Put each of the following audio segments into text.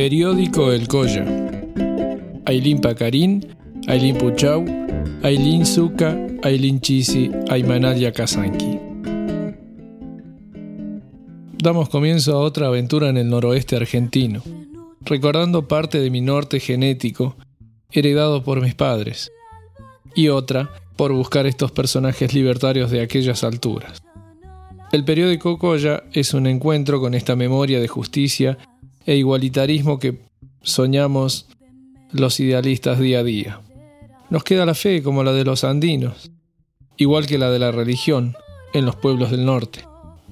Periódico El Colla. Ailín Pacarín, Ailín Puchau, Ailín Zuka, Ailín Chisi, Aymanal Kazanki. Damos comienzo a otra aventura en el noroeste argentino, recordando parte de mi norte genético, heredado por mis padres, y otra por buscar estos personajes libertarios de aquellas alturas. El periódico Colla es un encuentro con esta memoria de justicia e igualitarismo que soñamos los idealistas día a día. Nos queda la fe como la de los andinos, igual que la de la religión en los pueblos del norte.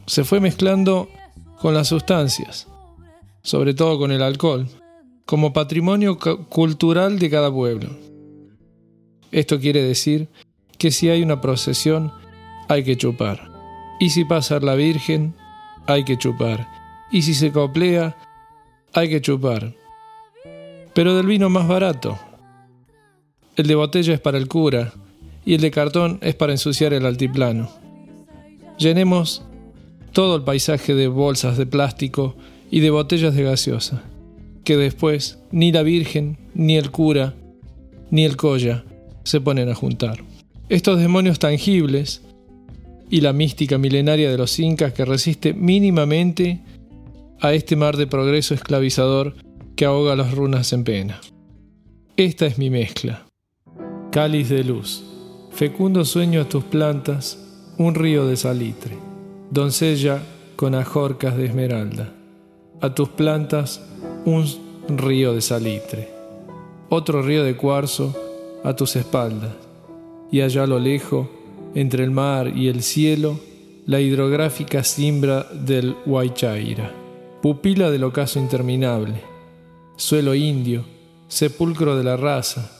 Se fue mezclando con las sustancias, sobre todo con el alcohol, como patrimonio cultural de cada pueblo. Esto quiere decir que si hay una procesión, hay que chupar. Y si pasa la Virgen, hay que chupar. Y si se coplea, hay que chupar. Pero del vino más barato. El de botella es para el cura y el de cartón es para ensuciar el altiplano. Llenemos todo el paisaje de bolsas de plástico y de botellas de gaseosa, que después ni la Virgen, ni el cura, ni el colla se ponen a juntar. Estos demonios tangibles y la mística milenaria de los incas que resiste mínimamente a este mar de progreso esclavizador que ahoga las runas en pena. Esta es mi mezcla. Cáliz de luz, fecundo sueño a tus plantas, un río de salitre, doncella con ajorcas de esmeralda, a tus plantas un río de salitre, otro río de cuarzo a tus espaldas, y allá a lo lejos, entre el mar y el cielo, la hidrográfica simbra del Huaychaira pupila del ocaso interminable, suelo indio, sepulcro de la raza,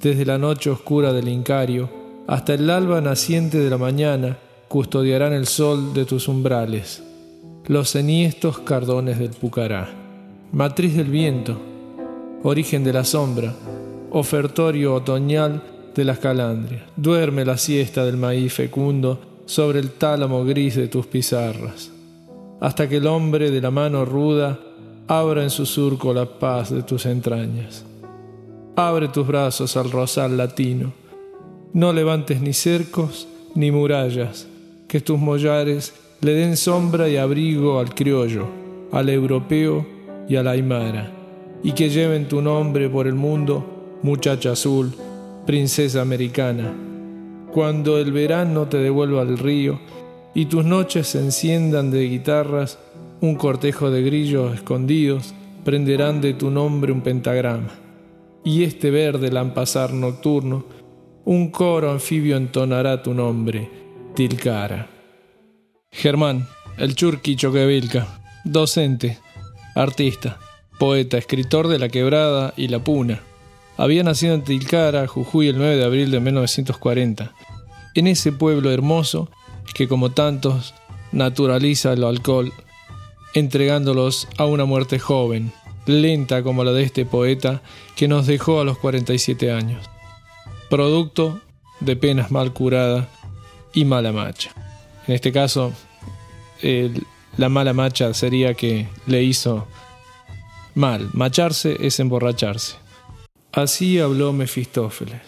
desde la noche oscura del Incario hasta el alba naciente de la mañana, custodiarán el sol de tus umbrales, los enhiestos cardones del Pucará, matriz del viento, origen de la sombra, ofertorio otoñal de las calandrias, duerme la siesta del maíz fecundo sobre el tálamo gris de tus pizarras hasta que el hombre de la mano ruda abra en su surco la paz de tus entrañas. Abre tus brazos al rosal latino. No levantes ni cercos ni murallas, que tus mollares le den sombra y abrigo al criollo, al europeo y a la aymara, y que lleven tu nombre por el mundo, muchacha azul, princesa americana. Cuando el verano te devuelva al río, y tus noches se enciendan de guitarras, un cortejo de grillos escondidos prenderán de tu nombre un pentagrama, y este verde lampasar nocturno, un coro anfibio entonará tu nombre, Tilcara. Germán, el Churqui Choquevilca, docente, artista, poeta, escritor de La Quebrada y La Puna. Había nacido en Tilcara, Jujuy, el 9 de abril de 1940. En ese pueblo hermoso que como tantos naturaliza el alcohol, entregándolos a una muerte joven, lenta como la de este poeta que nos dejó a los 47 años, producto de penas mal curadas y mala macha. En este caso, la mala macha sería que le hizo mal. Macharse es emborracharse. Así habló Mefistófeles.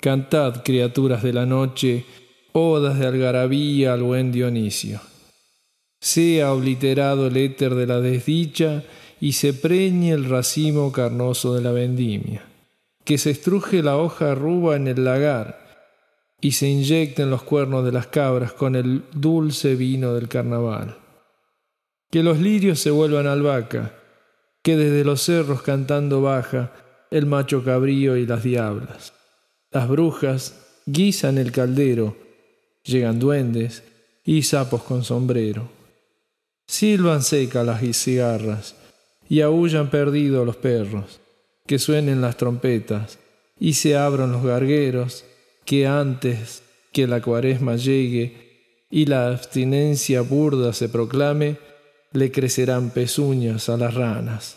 Cantad, criaturas de la noche, odas de algarabía al buen Dionisio. Sea obliterado el éter de la desdicha y se preñe el racimo carnoso de la vendimia. Que se estruje la hoja ruba en el lagar y se inyecten los cuernos de las cabras con el dulce vino del carnaval. Que los lirios se vuelvan albahaca, que desde los cerros cantando baja el macho cabrío y las diablas. Las brujas guisan el caldero, llegan duendes y sapos con sombrero. Silban seca las cigarras y aullan perdido los perros, que suenen las trompetas y se abran los gargueros, que antes que la cuaresma llegue y la abstinencia burda se proclame, le crecerán pezuñas a las ranas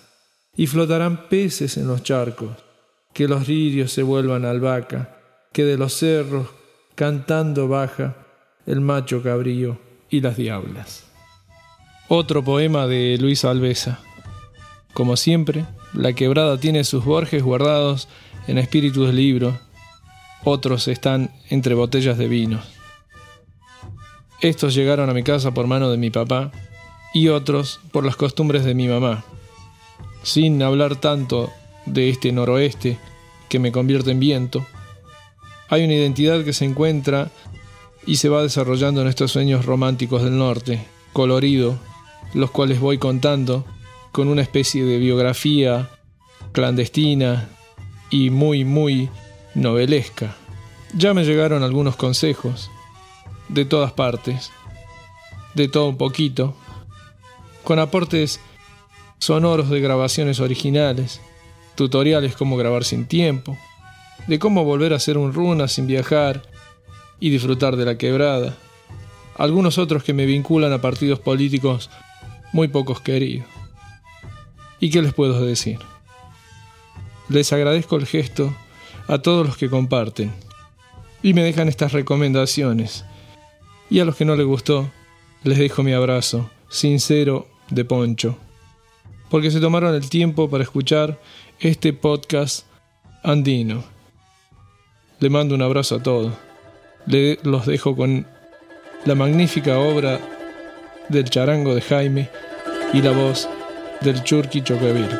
y flotarán peces en los charcos, que los lirios se vuelvan albahaca, que de los cerros cantando baja el macho cabrío y las diablas. Otro poema de Luis Alvesa. Como siempre, la quebrada tiene sus Borges guardados en espíritus de libro, otros están entre botellas de vino. Estos llegaron a mi casa por mano de mi papá y otros por las costumbres de mi mamá. Sin hablar tanto de este noroeste que me convierte en viento, hay una identidad que se encuentra y se va desarrollando en estos sueños románticos del norte, colorido, los cuales voy contando con una especie de biografía clandestina y muy, muy novelesca. Ya me llegaron algunos consejos, de todas partes, de todo un poquito, con aportes sonoros de grabaciones originales, tutoriales cómo grabar sin tiempo, de cómo volver a hacer un runa sin viajar y disfrutar de la quebrada, algunos otros que me vinculan a partidos políticos muy pocos queridos. ¿Y qué les puedo decir? Les agradezco el gesto a todos los que comparten y me dejan estas recomendaciones. Y a los que no les gustó, les dejo mi abrazo sincero de Poncho, porque se tomaron el tiempo para escuchar este podcast andino. Le mando un abrazo a todos. Los dejo con la magnífica obra del charango de Jaime y la voz del Churki Chocavirca.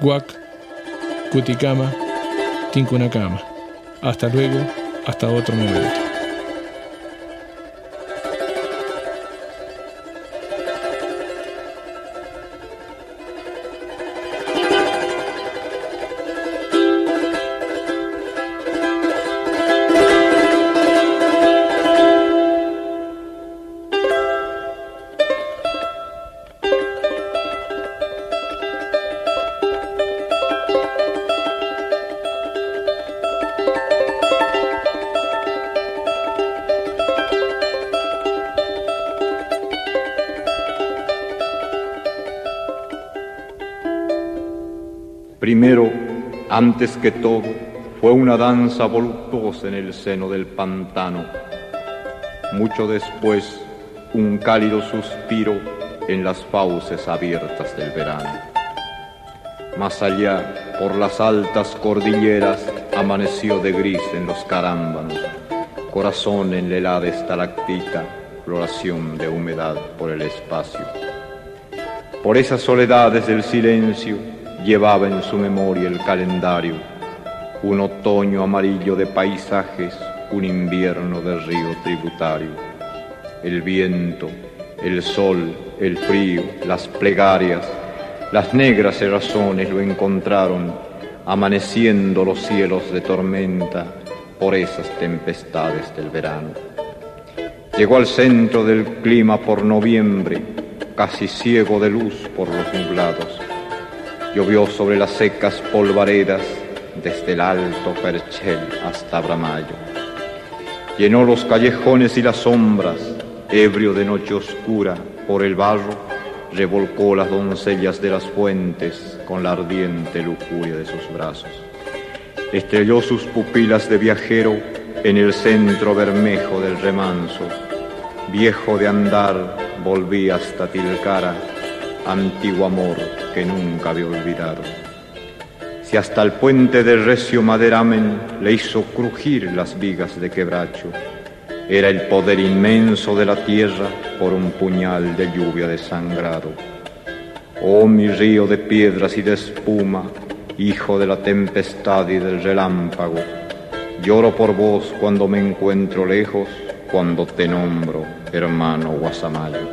Guac, Cuticama, Tincunacama. Hasta luego, hasta otro momento. Primero, antes que todo, fue una danza voluptuosa en el seno del pantano. Mucho después, un cálido suspiro en las fauces abiertas del verano. Más allá, por las altas cordilleras, amaneció de gris en los carámbanos, corazón en la helada estalactita, floración de humedad por el espacio. Por esas soledades del silencio, llevaba en su memoria el calendario, un otoño amarillo de paisajes, un invierno de río tributario, el viento, el sol, el frío, las plegarias, las negras razones lo encontraron, amaneciendo los cielos de tormenta por esas tempestades del verano. Llegó al centro del clima por noviembre, casi ciego de luz por los nublados Llovió sobre las secas polvaredas desde el alto Perchel hasta Bramayo. Llenó los callejones y las sombras, ebrio de noche oscura por el barro, revolcó las doncellas de las fuentes con la ardiente lujuria de sus brazos. Estrelló sus pupilas de viajero en el centro bermejo del remanso. Viejo de andar, volví hasta Tilcara antiguo amor que nunca había olvidado. Si hasta el puente del recio maderamen le hizo crujir las vigas de quebracho, era el poder inmenso de la tierra por un puñal de lluvia desangrado. Oh mi río de piedras y de espuma, hijo de la tempestad y del relámpago, lloro por vos cuando me encuentro lejos, cuando te nombro, hermano Guasamayo.